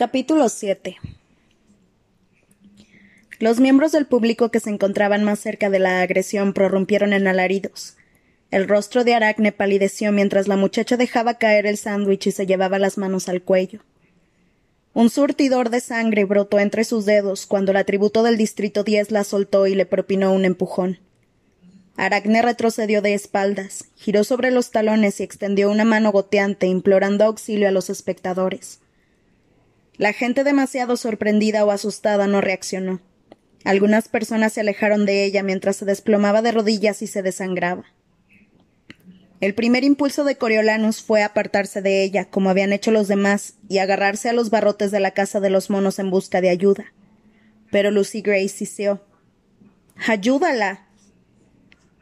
Capítulo 7 Los miembros del público que se encontraban más cerca de la agresión prorrumpieron en alaridos. El rostro de Aracne palideció mientras la muchacha dejaba caer el sándwich y se llevaba las manos al cuello. Un surtidor de sangre brotó entre sus dedos cuando el atributo del Distrito 10 la soltó y le propinó un empujón. Aracne retrocedió de espaldas, giró sobre los talones y extendió una mano goteante implorando auxilio a los espectadores. La gente demasiado sorprendida o asustada no reaccionó. Algunas personas se alejaron de ella mientras se desplomaba de rodillas y se desangraba. El primer impulso de Coriolanus fue apartarse de ella, como habían hecho los demás, y agarrarse a los barrotes de la casa de los monos en busca de ayuda. Pero Lucy Gray siseó. ¡Ayúdala!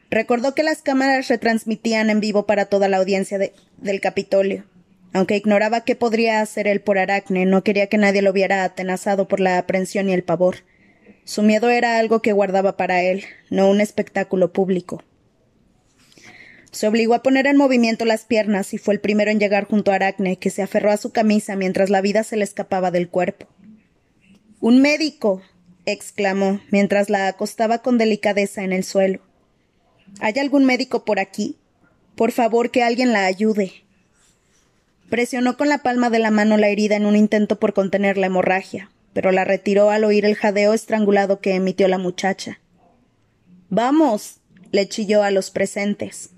Recordó que las cámaras retransmitían en vivo para toda la audiencia del Capitolio. Aunque ignoraba qué podría hacer él por Aracne, no quería que nadie lo viera atenazado por la aprensión y el pavor. Su miedo era algo que guardaba para él, no un espectáculo público. Se obligó a poner en movimiento las piernas y fue el primero en llegar junto a Aracne, que se aferró a su camisa mientras la vida se le escapaba del cuerpo. Un médico. exclamó, mientras la acostaba con delicadeza en el suelo. ¿Hay algún médico por aquí? Por favor, que alguien la ayude. Presionó con la palma de la mano la herida en un intento por contener la hemorragia, pero la retiró al oír el jadeo estrangulado que emitió la muchacha. Vamos. le chilló a los presentes.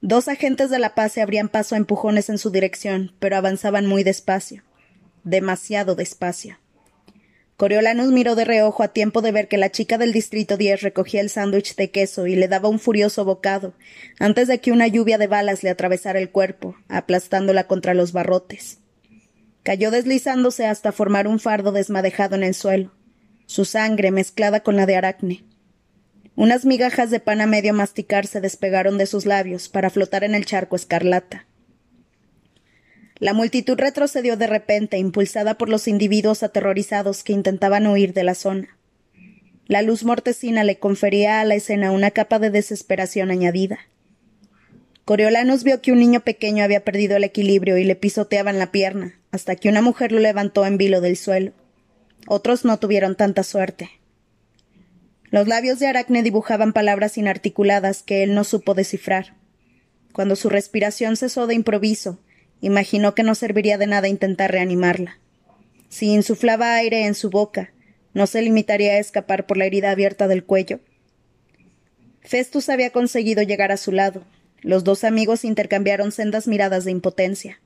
Dos agentes de la paz se abrían paso a empujones en su dirección, pero avanzaban muy despacio. Demasiado despacio. Coriolanus miró de reojo a tiempo de ver que la chica del Distrito 10 recogía el sándwich de queso y le daba un furioso bocado, antes de que una lluvia de balas le atravesara el cuerpo, aplastándola contra los barrotes. Cayó deslizándose hasta formar un fardo desmadejado en el suelo, su sangre mezclada con la de Aracne. Unas migajas de pan a medio masticar se despegaron de sus labios para flotar en el charco escarlata. La multitud retrocedió de repente, impulsada por los individuos aterrorizados que intentaban huir de la zona. La luz mortecina le confería a la escena una capa de desesperación añadida. Coriolanus vio que un niño pequeño había perdido el equilibrio y le pisoteaban la pierna, hasta que una mujer lo levantó en vilo del suelo. Otros no tuvieron tanta suerte. Los labios de Aracne dibujaban palabras inarticuladas que él no supo descifrar. Cuando su respiración cesó de improviso, Imaginó que no serviría de nada intentar reanimarla. Si insuflaba aire en su boca, ¿no se limitaría a escapar por la herida abierta del cuello? Festus había conseguido llegar a su lado. Los dos amigos intercambiaron sendas miradas de impotencia.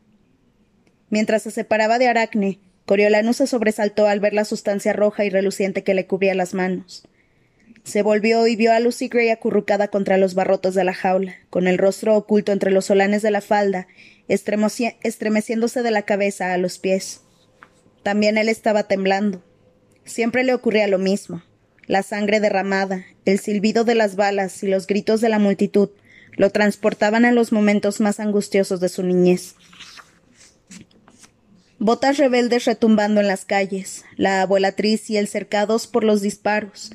Mientras se separaba de Aracne, Coriolanus se sobresaltó al ver la sustancia roja y reluciente que le cubría las manos. Se volvió y vio a Lucy Gray acurrucada contra los barrotes de la jaula, con el rostro oculto entre los solanes de la falda, estremeciéndose de la cabeza a los pies. También él estaba temblando. Siempre le ocurría lo mismo. La sangre derramada, el silbido de las balas y los gritos de la multitud lo transportaban a los momentos más angustiosos de su niñez. Botas rebeldes retumbando en las calles, la abuelatriz y el cercados por los disparos,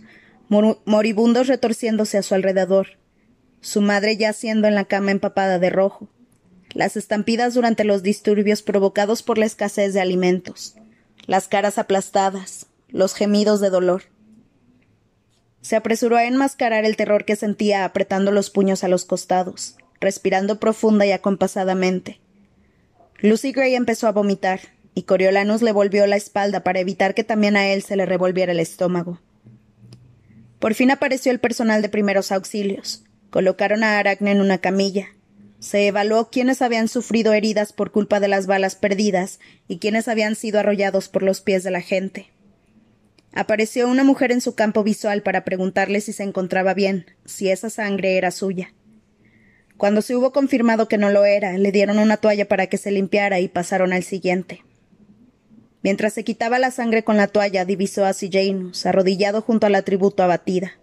moribundos retorciéndose a su alrededor, su madre yaciendo en la cama empapada de rojo, las estampidas durante los disturbios provocados por la escasez de alimentos, las caras aplastadas, los gemidos de dolor. Se apresuró a enmascarar el terror que sentía apretando los puños a los costados, respirando profunda y acompasadamente. Lucy Gray empezó a vomitar, y Coriolanus le volvió la espalda para evitar que también a él se le revolviera el estómago. Por fin apareció el personal de primeros auxilios. Colocaron a Aracne en una camilla. Se evaluó quiénes habían sufrido heridas por culpa de las balas perdidas y quiénes habían sido arrollados por los pies de la gente. Apareció una mujer en su campo visual para preguntarle si se encontraba bien, si esa sangre era suya. Cuando se hubo confirmado que no lo era, le dieron una toalla para que se limpiara y pasaron al siguiente. Mientras se quitaba la sangre con la toalla, divisó a Janus, arrodillado junto a la tributo abatida.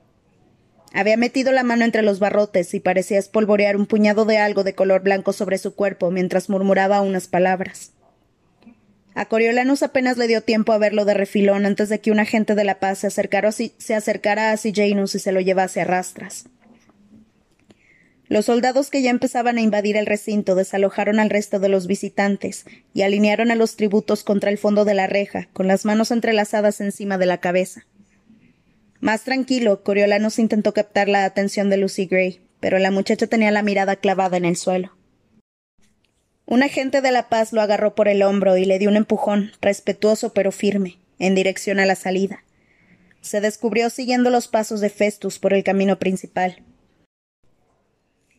Había metido la mano entre los barrotes y parecía espolvorear un puñado de algo de color blanco sobre su cuerpo mientras murmuraba unas palabras. A Coriolanus apenas le dio tiempo a verlo de refilón antes de que un agente de la paz se acercara, a Janus y se lo llevase a rastras. Los soldados que ya empezaban a invadir el recinto desalojaron al resto de los visitantes y alinearon a los tributos contra el fondo de la reja, con las manos entrelazadas encima de la cabeza. Más tranquilo, Coriolanos intentó captar la atención de Lucy Gray, pero la muchacha tenía la mirada clavada en el suelo. Un agente de la paz lo agarró por el hombro y le dio un empujón, respetuoso pero firme, en dirección a la salida. Se descubrió siguiendo los pasos de Festus por el camino principal.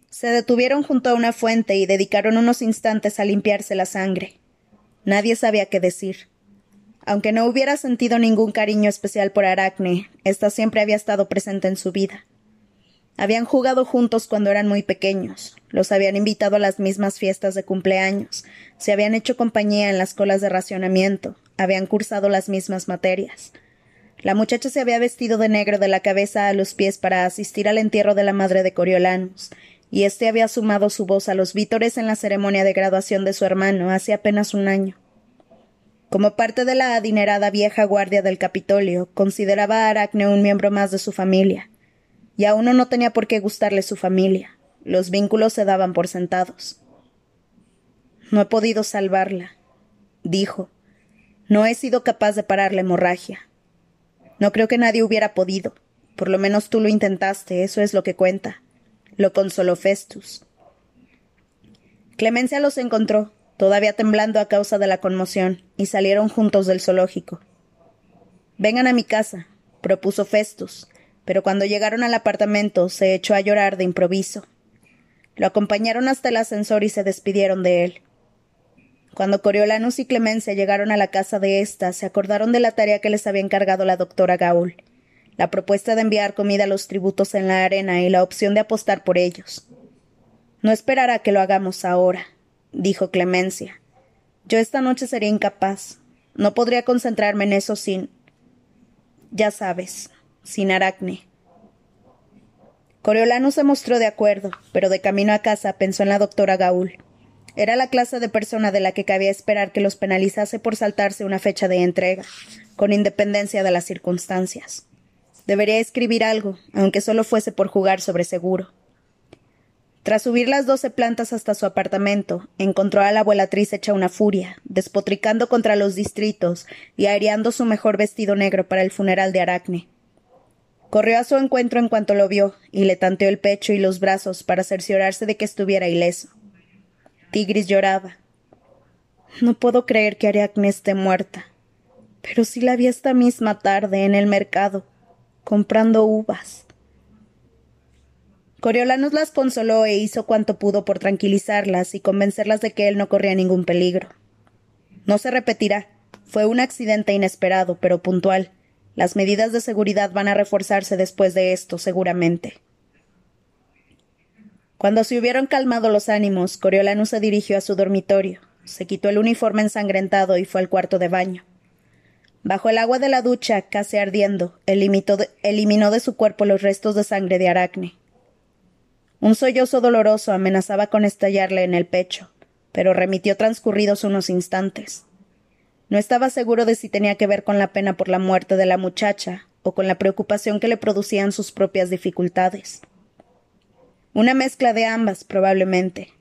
Se detuvieron junto a una fuente y dedicaron unos instantes a limpiarse la sangre. Nadie sabía qué decir. Aunque no hubiera sentido ningún cariño especial por Aracne, ésta siempre había estado presente en su vida. Habían jugado juntos cuando eran muy pequeños, los habían invitado a las mismas fiestas de cumpleaños, se habían hecho compañía en las colas de racionamiento, habían cursado las mismas materias. La muchacha se había vestido de negro de la cabeza a los pies para asistir al entierro de la madre de Coriolanus, y éste había sumado su voz a los vítores en la ceremonia de graduación de su hermano hace apenas un año. Como parte de la adinerada vieja guardia del Capitolio, consideraba a Aracne un miembro más de su familia, y a uno no tenía por qué gustarle su familia. Los vínculos se daban por sentados. No he podido salvarla, dijo. No he sido capaz de parar la hemorragia. No creo que nadie hubiera podido. Por lo menos tú lo intentaste, eso es lo que cuenta lo consoló Festus. Clemencia los encontró, todavía temblando a causa de la conmoción, y salieron juntos del zoológico. Vengan a mi casa, propuso Festus, pero cuando llegaron al apartamento se echó a llorar de improviso. Lo acompañaron hasta el ascensor y se despidieron de él. Cuando Coriolanus y Clemencia llegaron a la casa de ésta, se acordaron de la tarea que les había encargado la doctora Gaul, la propuesta de enviar comida a los tributos en la arena y la opción de apostar por ellos. No esperará que lo hagamos ahora, dijo Clemencia. Yo esta noche sería incapaz. No podría concentrarme en eso sin. Ya sabes, sin Aracne. Coriolano se mostró de acuerdo, pero de camino a casa pensó en la doctora Gaul. Era la clase de persona de la que cabía esperar que los penalizase por saltarse una fecha de entrega, con independencia de las circunstancias. Debería escribir algo, aunque solo fuese por jugar sobre seguro. Tras subir las doce plantas hasta su apartamento, encontró a la abuelatriz hecha una furia, despotricando contra los distritos y aireando su mejor vestido negro para el funeral de Aracne. Corrió a su encuentro en cuanto lo vio, y le tanteó el pecho y los brazos para cerciorarse de que estuviera ileso. Tigris lloraba. No puedo creer que Aracne esté muerta. Pero sí la vi esta misma tarde en el mercado comprando uvas. Coriolanos las consoló e hizo cuanto pudo por tranquilizarlas y convencerlas de que él no corría ningún peligro. No se repetirá. Fue un accidente inesperado, pero puntual. Las medidas de seguridad van a reforzarse después de esto, seguramente. Cuando se hubieron calmado los ánimos, Coriolanus se dirigió a su dormitorio, se quitó el uniforme ensangrentado y fue al cuarto de baño. Bajo el agua de la ducha, casi ardiendo, eliminó de su cuerpo los restos de sangre de Aracne. Un sollozo doloroso amenazaba con estallarle en el pecho, pero remitió transcurridos unos instantes. No estaba seguro de si tenía que ver con la pena por la muerte de la muchacha o con la preocupación que le producían sus propias dificultades. Una mezcla de ambas, probablemente.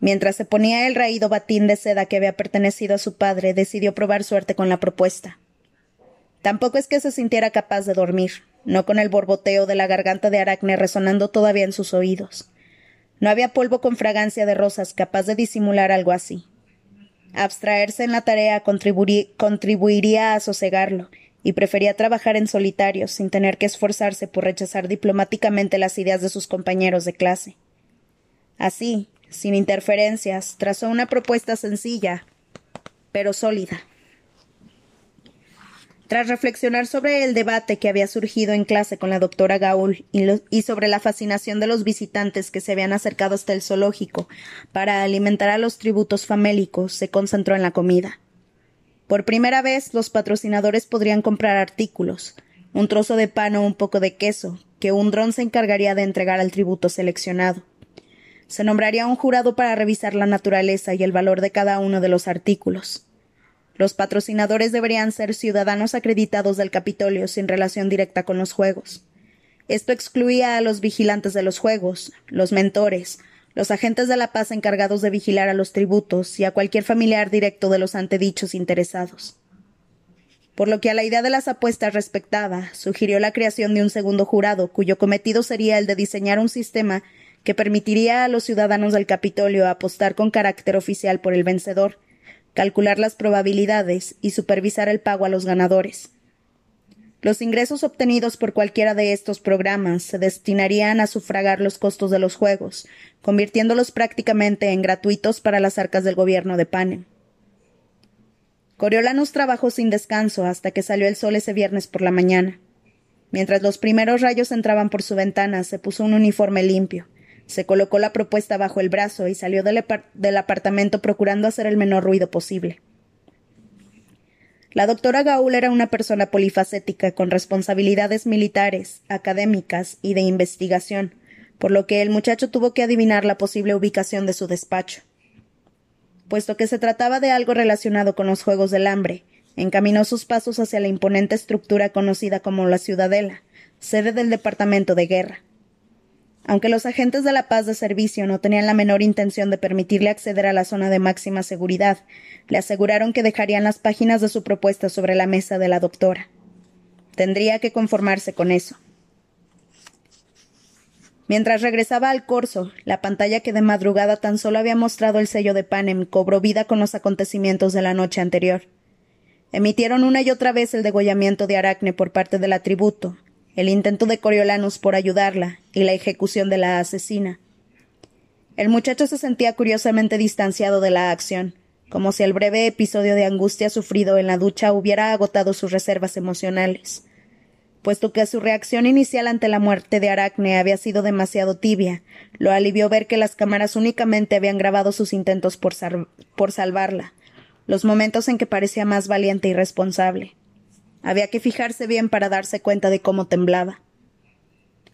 Mientras se ponía el raído batín de seda que había pertenecido a su padre, decidió probar suerte con la propuesta. Tampoco es que se sintiera capaz de dormir, no con el borboteo de la garganta de Aracne resonando todavía en sus oídos. No había polvo con fragancia de rosas capaz de disimular algo así. Abstraerse en la tarea contribuiría a sosegarlo, y prefería trabajar en solitario sin tener que esforzarse por rechazar diplomáticamente las ideas de sus compañeros de clase. Así, sin interferencias, trazó una propuesta sencilla, pero sólida. Tras reflexionar sobre el debate que había surgido en clase con la doctora Gaul y, sobre la fascinación de los visitantes que se habían acercado hasta el zoológico para alimentar a los tributos famélicos, se concentró en la comida. Por primera vez, los patrocinadores podrían comprar artículos, un trozo de pan o un poco de queso, que un dron se encargaría de entregar al tributo seleccionado. Se nombraría un jurado para revisar la naturaleza y el valor de cada uno de los artículos. Los patrocinadores deberían ser ciudadanos acreditados del Capitolio sin relación directa con los juegos. Esto excluía a los vigilantes de los juegos, los mentores, los agentes de la paz encargados de vigilar a los tributos y a cualquier familiar directo de los antedichos interesados. Por lo que a la idea de las apuestas respectaba, sugirió la creación de un segundo jurado, cuyo cometido sería el de diseñar un sistema que permitiría a los ciudadanos del Capitolio apostar con carácter oficial por el vencedor, calcular las probabilidades y supervisar el pago a los ganadores. Los ingresos obtenidos por cualquiera de estos programas se destinarían a sufragar los costos de los juegos, convirtiéndolos prácticamente en gratuitos para las arcas del gobierno de Panem. Coriolanus trabajó sin descanso hasta que salió el sol ese viernes por la mañana. Mientras los primeros rayos entraban por su ventana, se puso un uniforme limpio, se colocó la propuesta bajo el brazo y salió del, apartamento procurando hacer el menor ruido posible. La doctora Gaul era una persona polifacética con responsabilidades militares, académicas y de investigación, por lo que el muchacho tuvo que adivinar la posible ubicación de su despacho. Puesto que se trataba de algo relacionado con los Juegos del Hambre, encaminó sus pasos hacia la imponente estructura conocida como la Ciudadela, sede del Departamento de Guerra. Aunque los agentes de la paz de servicio no tenían la menor intención de permitirle acceder a la zona de máxima seguridad, le aseguraron que dejarían las páginas de su propuesta sobre la mesa de la doctora. Tendría que conformarse con eso. Mientras regresaba al corso, la pantalla que de madrugada tan solo había mostrado el sello de Panem cobró vida con los acontecimientos de la noche anterior. Emitieron una y otra vez el degollamiento de Aracne por parte del atributo, el intento de Coriolanus por ayudarla y la ejecución de la asesina. El muchacho se sentía curiosamente distanciado de la acción, como si el breve episodio de angustia sufrido en la ducha hubiera agotado sus reservas emocionales. Puesto que su reacción inicial ante la muerte de Aracne había sido demasiado tibia, lo alivió ver que las cámaras únicamente habían grabado sus intentos por, por salvarla, los momentos en que parecía más valiente y responsable. Había que fijarse bien para darse cuenta de cómo temblaba.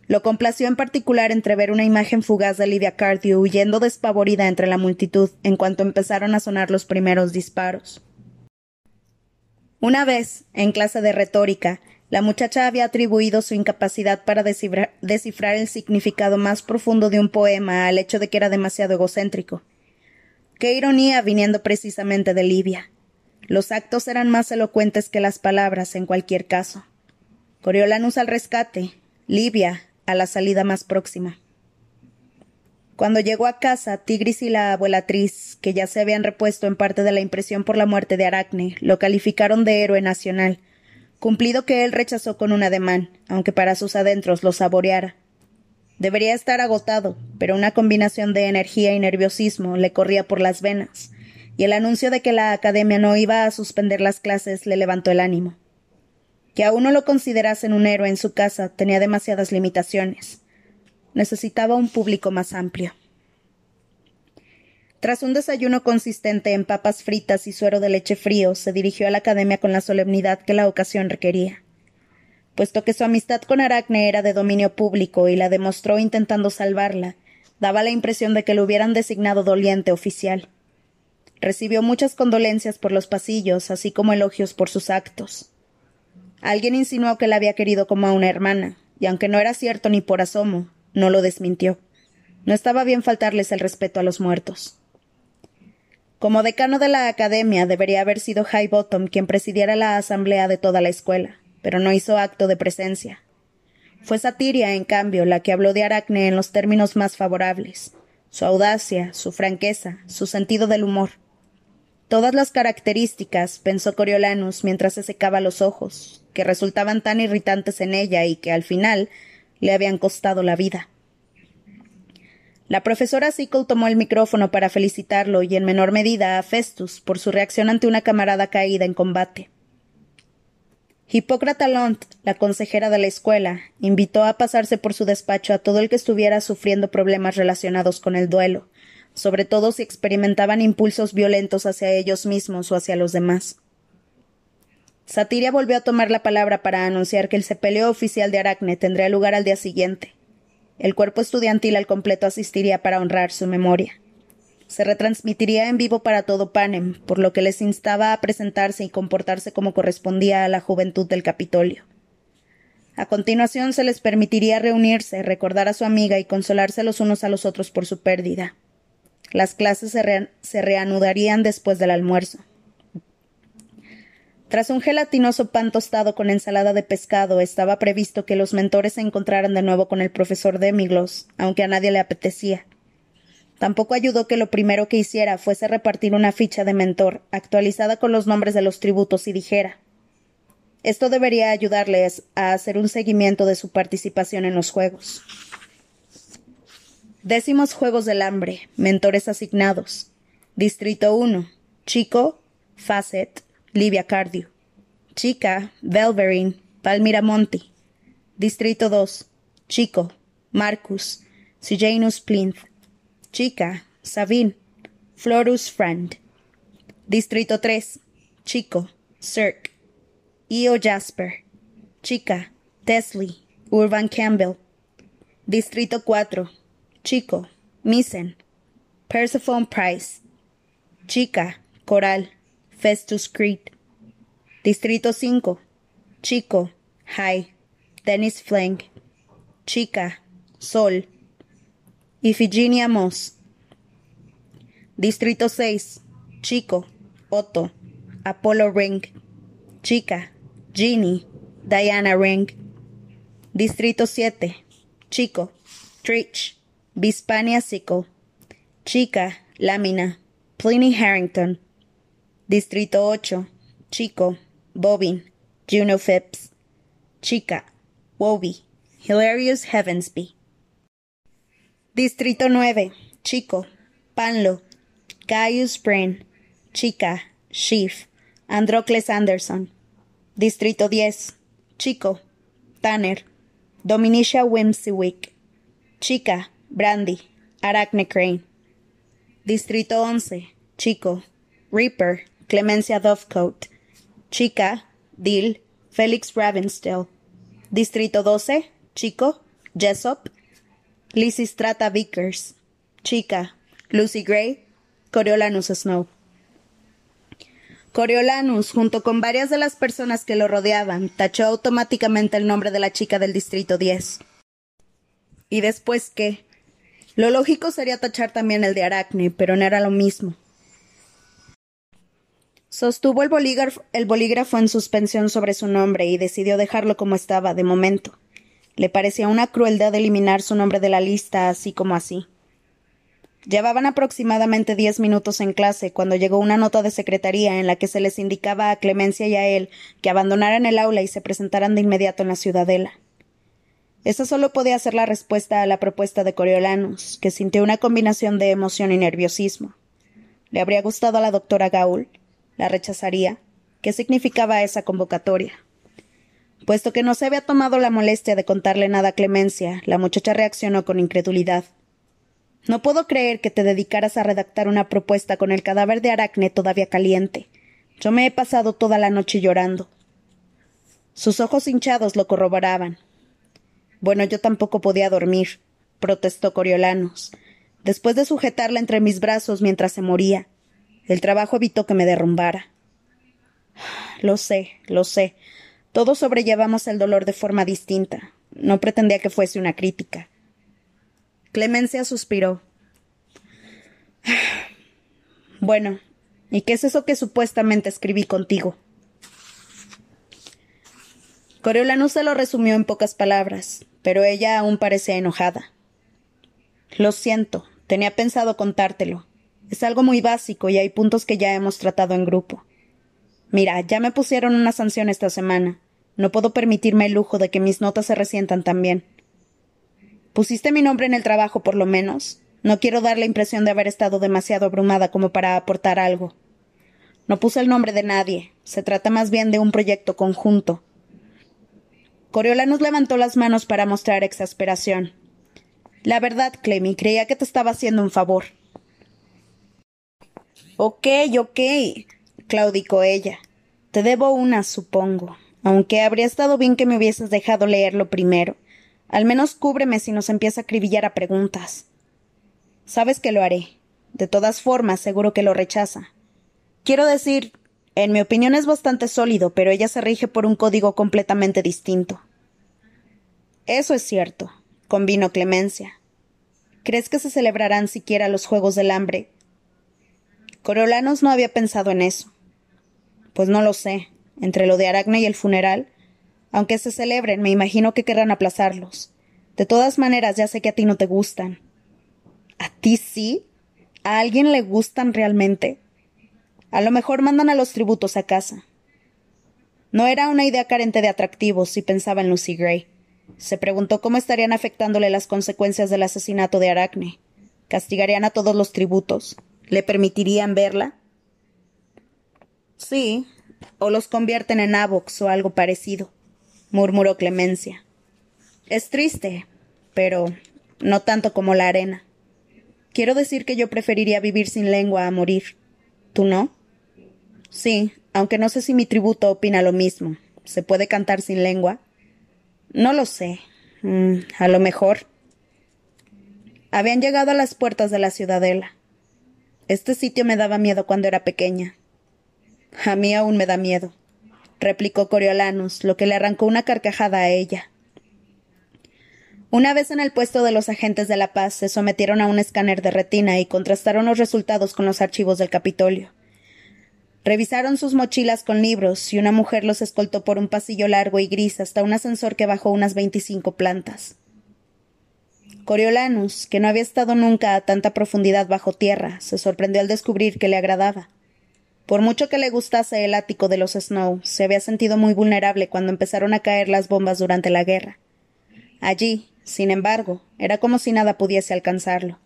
Lo complació en particular entrever una imagen fugaz de Lydia Cardew huyendo despavorida entre la multitud en cuanto empezaron a sonar los primeros disparos. Una vez, en clase de retórica, la muchacha había atribuido su incapacidad para descifrar, descifrar, el significado más profundo de un poema al hecho de que era demasiado egocéntrico. Qué ironía viniendo precisamente de Livia. Los actos eran más elocuentes que las palabras en cualquier caso. Coriolanus al rescate, Livia a la salida más próxima. Cuando llegó a casa, Tigris y la abuelatriz, que ya se habían repuesto en parte de la impresión por la muerte de Aracne, lo calificaron de héroe nacional, cumplido que él rechazó con un ademán, aunque para sus adentros lo saboreara. Debería estar agotado, pero una combinación de energía y nerviosismo le corría por las venas, y el anuncio de que la academia no iba a suspender las clases le levantó el ánimo. Que aún no lo considerasen un héroe en su casa tenía demasiadas limitaciones. Necesitaba un público más amplio. Tras un desayuno consistente en papas fritas y suero de leche frío, se dirigió a la academia con la solemnidad que la ocasión requería. Puesto que su amistad con Aracne era de dominio público y la demostró intentando salvarla, daba la impresión de que lo hubieran designado doliente oficial. Recibió muchas condolencias por los pasillos, así como elogios por sus actos. Alguien insinuó que la había querido como a una hermana, y aunque no era cierto ni por asomo, no lo desmintió. No estaba bien faltarles el respeto a los muertos. Como decano de la academia debería haber sido High Bottom quien presidiera la asamblea de toda la escuela, pero no hizo acto de presencia. Fue Satiria, en cambio, la que habló de Aracne en los términos más favorables. Su audacia, su franqueza, su sentido del humor. Todas las características, pensó Coriolanus mientras se secaba los ojos, que resultaban tan irritantes en ella y que al final le habían costado la vida. La profesora Sickle tomó el micrófono para felicitarlo y en menor medida a Festus por su reacción ante una camarada caída en combate. Hipócrata Lont, la consejera de la escuela, invitó a pasarse por su despacho a todo el que estuviera sufriendo problemas relacionados con el duelo, sobre todo si experimentaban impulsos violentos hacia ellos mismos o hacia los demás. Satiria volvió a tomar la palabra para anunciar que el sepelio oficial de Aracne tendría lugar al día siguiente. El cuerpo estudiantil al completo asistiría para honrar su memoria. Se retransmitiría en vivo para todo Panem, por lo que les instaba a presentarse y comportarse como correspondía a la juventud del Capitolio. A continuación se les permitiría reunirse, recordar a su amiga y consolarse los unos a los otros por su pérdida. Las clases se, reanudarían después del almuerzo. Tras un gelatinoso pan tostado con ensalada de pescado, estaba previsto que los mentores se encontraran de nuevo con el profesor Demiglos, aunque a nadie le apetecía. Tampoco ayudó que lo primero que hiciera fuese repartir una ficha de mentor, actualizada con los nombres de los tributos, y dijera esto debería ayudarles a hacer un seguimiento de su participación en los juegos. Décimos Juegos del Hambre, mentores asignados. Distrito 1, Chico, Facet, Livia Cardio. Chica, Velverin, Palmira Monti. Distrito 2, Chico, Marcus, Sejanus Plinth. Chica, Savin, Florus Friend. Distrito 3, Chico, Cirque, Io Jasper. Chica, Tesley, Urban Campbell. Distrito 4, Chico, Misen, Persephone Price. Chica, Coral, Festus Creed. Distrito 5, Chico, High, Dennis Flank. Chica, Sol, Iphigenia Moss. Distrito 6, Chico, Otto, Apollo Ring. Chica, Ginny, Diana Ring. Distrito 7, Chico, Trich, Bispania Sickle. Chica, Lámina, Pliny Harrington. Distrito 8, Chico, Bobin, Juno Phipps. Chica, Wobie, Hilarious Heavensby. Distrito 9, Chico, Panlo, Gaius Brain. Chica, Sheaf, Androcles Anderson. Distrito 10. Chico. Tanner. Dominicia Wimsiwick. Chica. Brandy. Arachne Crane. Distrito 11. Chico. Reaper. Clemencia Dovecote. Chica. Dill. Felix Ravenstill. Distrito 12. Chico. Jessop. Lysistrata Vickers. Chica. Lucy Gray. Coriolanus Snow. Coriolanus, junto con varias de las personas que lo rodeaban, tachó automáticamente el nombre de la chica del Distrito 10. ¿Y después qué? Lo lógico sería tachar también el de Aracne, pero no era lo mismo. Sostuvo el bolígrafo, el bolígrafo en suspensión sobre su nombre y decidió dejarlo como estaba, de momento. Le parecía una crueldad eliminar su nombre de la lista así como así. Llevaban aproximadamente diez minutos en clase cuando llegó una nota de secretaría en la que se les indicaba a Clemencia y a él que abandonaran el aula y se presentaran de inmediato en la ciudadela. Esa solo podía ser la respuesta a la propuesta de Coriolanus, que sintió una combinación de emoción y nerviosismo. ¿Le habría gustado a la doctora Gaul? ¿La rechazaría? ¿Qué significaba esa convocatoria? Puesto que no se había tomado la molestia de contarle nada a Clemencia, la muchacha reaccionó con incredulidad. No puedo creer que te dedicaras a redactar una propuesta con el cadáver de Aracne todavía caliente. Yo me he pasado toda la noche llorando. Sus ojos hinchados lo corroboraban. Bueno, yo tampoco podía dormir, protestó Coriolanus, después de sujetarla entre mis brazos mientras se moría. El trabajo evitó que me derrumbara. Lo sé, lo sé. Todos sobrellevamos el dolor de forma distinta. No pretendía que fuese una crítica. Clemencia suspiró. Bueno, ¿y qué es eso que supuestamente escribí contigo? Coriolanus se lo resumió en pocas palabras, pero ella aún parecía enojada. Lo siento, tenía pensado contártelo. Es algo muy básico y hay puntos que ya hemos tratado en grupo. Mira, ya me pusieron una sanción esta semana. No puedo permitirme el lujo de que mis notas se resientan también. Pusiste mi nombre en el trabajo, por lo menos. No quiero dar la impresión de haber estado demasiado abrumada como para aportar algo. No puse el nombre de nadie. Se trata más bien de un proyecto conjunto. Coriolanus levantó las manos para mostrar exasperación. La verdad, Clemmy, creía que te estaba haciendo un favor. Ok, ok, claudicó ella. Te debo una, supongo, aunque habría estado bien que me hubieses dejado leerlo primero. Al menos cúbreme si nos empieza a acribillar a preguntas. Sabes que lo haré. De todas formas, seguro que lo rechaza. Quiero decir, en mi opinión es bastante sólido, pero ella se rige por un código completamente distinto. Eso es cierto, convino Clemencia. ¿Crees que se celebrarán siquiera los Juegos del Hambre? Coriolanos no había pensado en eso. Pues no lo sé. Entre lo de Aracne y el funeral, aunque se celebren, me imagino que querrán aplazarlos. De todas maneras, ya sé que a ti no te gustan. ¿A ti sí? ¿A alguien le gustan realmente? A lo mejor mandan a los tributos a casa. No era una idea carente de atractivos si pensaba en Lucy Gray. Se preguntó cómo estarían afectándole las consecuencias del asesinato de Aracne. ¿Castigarían a todos los tributos? ¿Le permitirían verla? Sí, o los convierten en Avox o algo parecido, murmuró Clemencia. Es triste, pero no tanto como la arena. Quiero decir que yo preferiría vivir sin lengua a morir. ¿Tú no? Sí, aunque no sé si mi tributo opina lo mismo. ¿Se puede cantar sin lengua? No lo sé. Mm, a lo mejor. Habían llegado a las puertas de la ciudadela. Este sitio me daba miedo cuando era pequeña. A mí aún me da miedo, replicó Coriolanus, lo que le arrancó una carcajada a ella. Una vez en el puesto de los agentes de la paz, se sometieron a un escáner de retina y contrastaron los resultados con los archivos del Capitolio. Revisaron sus mochilas con libros y una mujer los escoltó por un pasillo largo y gris hasta un ascensor que bajó unas veinticinco plantas. Coriolanus, que no había estado nunca a tanta profundidad bajo tierra, se sorprendió al descubrir que le agradaba. Por mucho que le gustase el ático de los Snow, se había sentido muy vulnerable cuando empezaron a caer las bombas durante la guerra. Allí, sin embargo, era como si nada pudiese alcanzarlo.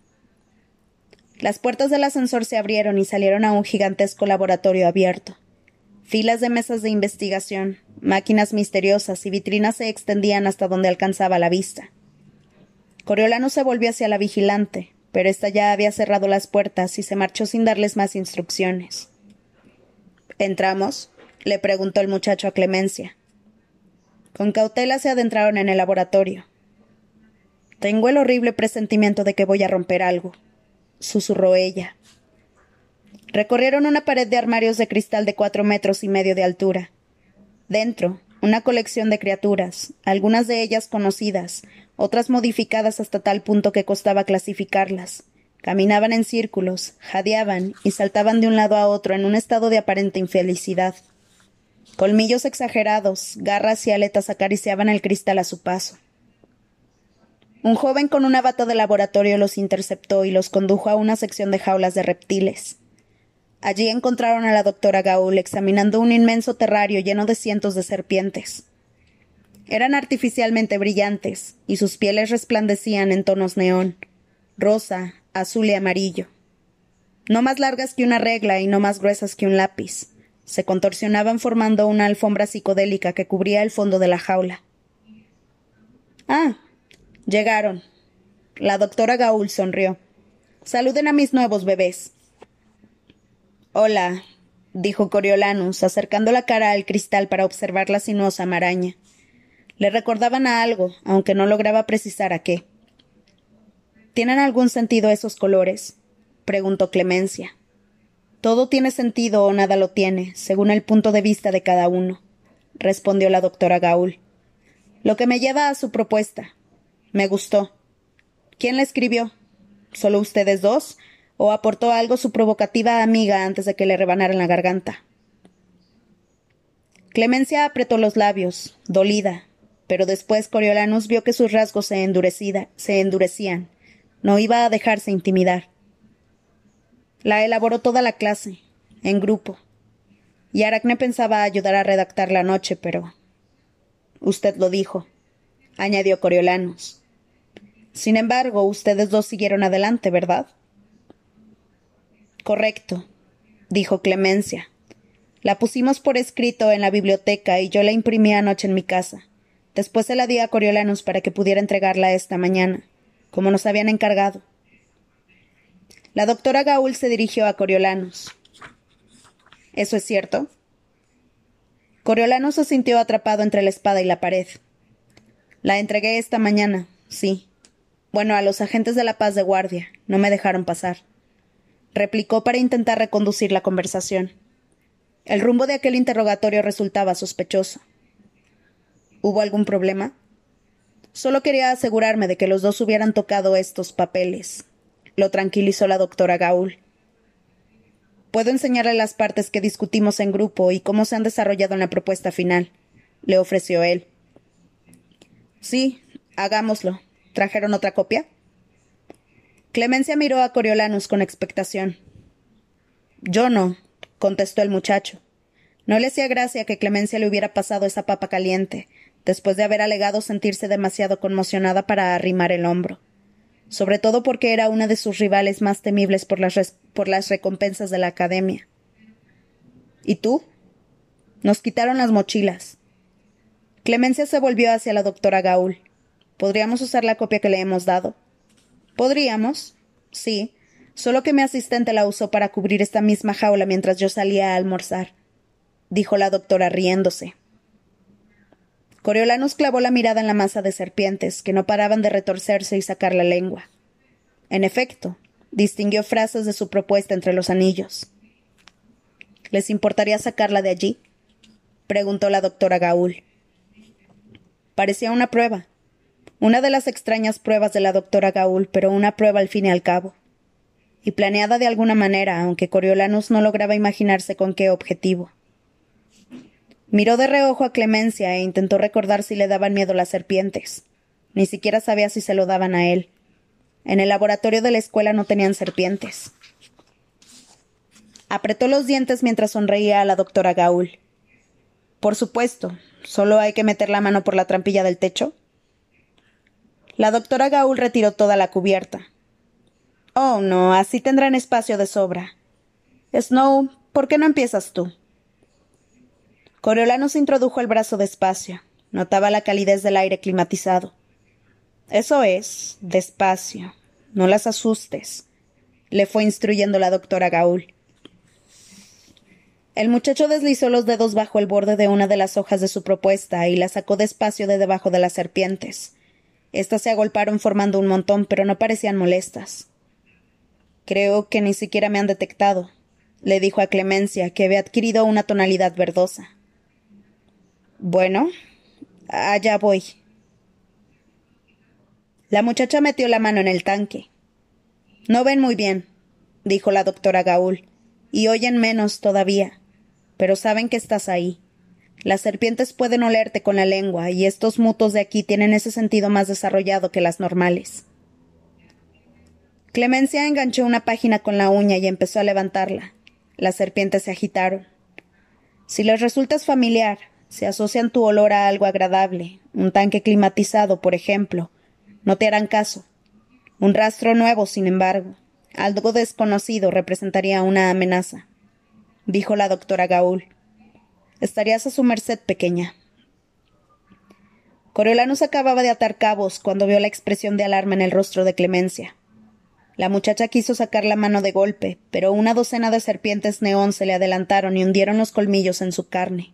Las puertas del ascensor se abrieron y salieron a un gigantesco laboratorio abierto. Filas de mesas de investigación, máquinas misteriosas y vitrinas se extendían hasta donde alcanzaba la vista. Coriolano se volvió hacia la vigilante, pero ésta ya había cerrado las puertas y se marchó sin darles más instrucciones. ¿Entramos? le preguntó el muchacho a Clemencia. Con cautela se adentraron en el laboratorio. Tengo el horrible presentimiento de que voy a romper algo, susurró ella. Recorrieron una pared de armarios de cristal de cuatro metros y medio de altura. Dentro, una colección de criaturas, algunas de ellas conocidas, otras modificadas hasta tal punto que costaba clasificarlas. Caminaban en círculos, jadeaban y saltaban de un lado a otro en un estado de aparente infelicidad. Colmillos exagerados, garras y aletas acariciaban el cristal a su paso. Un joven con una bata de laboratorio los interceptó y los condujo a una sección de jaulas de reptiles. Allí encontraron a la doctora Gaul examinando un inmenso terrario lleno de cientos de serpientes. Eran artificialmente brillantes, y sus pieles resplandecían en tonos neón, rosa, azul y amarillo. No más largas que una regla y no más gruesas que un lápiz. Se contorsionaban formando una alfombra psicodélica que cubría el fondo de la jaula. Ah, Llegaron. La doctora Gaul sonrió. Saluden a mis nuevos bebés. Hola, dijo Coriolanus, acercando la cara al cristal para observar la sinuosa maraña. Le recordaban a algo, aunque no lograba precisar a qué. ¿Tienen algún sentido esos colores? preguntó Clemencia. Todo tiene sentido o nada lo tiene, según el punto de vista de cada uno, respondió la doctora Gaul. Lo que me lleva a su propuesta. Me gustó. ¿Quién la escribió? ¿Solo ustedes dos? ¿O aportó algo su provocativa amiga antes de que le rebanaran la garganta? Clemencia apretó los labios, dolida, pero después Coriolanus vio que sus rasgos se, se endurecían. No iba a dejarse intimidar. La elaboró toda la clase, en grupo. Y Aracne pensaba ayudar a redactar la noche, pero. Usted lo dijo, añadió Coriolanus. Sin embargo, ustedes dos siguieron adelante, ¿verdad? Correcto, dijo Clemencia. La pusimos por escrito en la biblioteca y yo la imprimí anoche en mi casa. Después se la di a Coriolanus para que pudiera entregarla esta mañana, como nos habían encargado. La doctora Gaul se dirigió a Coriolanus. ¿Eso es cierto? Coriolanus se sintió atrapado entre la espada y la pared. La entregué esta mañana, sí. Bueno, a los agentes de la paz de guardia. No me dejaron pasar. Replicó para intentar reconducir la conversación. El rumbo de aquel interrogatorio resultaba sospechoso. ¿Hubo algún problema? Solo quería asegurarme de que los dos hubieran tocado estos papeles. Lo tranquilizó la doctora Gaul. Puedo enseñarle las partes que discutimos en grupo y cómo se han desarrollado en la propuesta final, le ofreció él. Sí, hagámoslo. ¿Trajeron otra copia? Clemencia miró a Coriolanus con expectación. Yo no, contestó el muchacho. No le hacía gracia que Clemencia le hubiera pasado esa papa caliente, después de haber alegado sentirse demasiado conmocionada para arrimar el hombro, sobre todo porque era una de sus rivales más temibles por las, por las recompensas de la Academia. ¿Y tú? Nos quitaron las mochilas. Clemencia se volvió hacia la doctora Gaul. ¿Podríamos usar la copia que le hemos dado? Podríamos, sí, solo que mi asistente la usó para cubrir esta misma jaula mientras yo salía a almorzar, dijo la doctora riéndose. Coriolanus clavó la mirada en la masa de serpientes, que no paraban de retorcerse y sacar la lengua. En efecto, distinguió frases de su propuesta entre los anillos. ¿Les importaría sacarla de allí? preguntó la doctora Gaul. Parecía una prueba. Una de las extrañas pruebas de la doctora Gaul, pero una prueba al fin y al cabo. Y planeada de alguna manera, aunque Coriolanus no lograba imaginarse con qué objetivo. Miró de reojo a Clemencia e intentó recordar si le daban miedo las serpientes. Ni siquiera sabía si se lo daban a él. En el laboratorio de la escuela no tenían serpientes. Apretó los dientes mientras sonreía a la doctora Gaul. Por supuesto, solo hay que meter la mano por la trampilla del techo. La doctora Gaul retiró toda la cubierta. Oh, no, así tendrán espacio de sobra. Snow, ¿por qué no empiezas tú? Coriolano se introdujo el brazo despacio. Notaba la calidez del aire climatizado. Eso es, despacio. No las asustes, le fue instruyendo la doctora Gaul. El muchacho deslizó los dedos bajo el borde de una de las hojas de su propuesta y la sacó despacio de debajo de las serpientes. Estas se agolparon formando un montón, pero no parecían molestas. Creo que ni siquiera me han detectado, le dijo a Clemencia, que había adquirido una tonalidad verdosa. Bueno, allá voy. La muchacha metió la mano en el tanque. No ven muy bien, dijo la doctora Gaul, y oyen menos todavía, pero saben que estás ahí. Las serpientes pueden olerte con la lengua, y estos mutos de aquí tienen ese sentido más desarrollado que las normales. Clemencia enganchó una página con la uña y empezó a levantarla. Las serpientes se agitaron. Si les resultas familiar, se asocian tu olor a algo agradable, un tanque climatizado, por ejemplo. No te harán caso. Un rastro nuevo, sin embargo, algo desconocido representaría una amenaza, dijo la doctora Gaul. Estarías a su merced, pequeña. Coriolanus acababa de atar cabos cuando vio la expresión de alarma en el rostro de Clemencia. La muchacha quiso sacar la mano de golpe, pero una docena de serpientes neón se le adelantaron y hundieron los colmillos en su carne.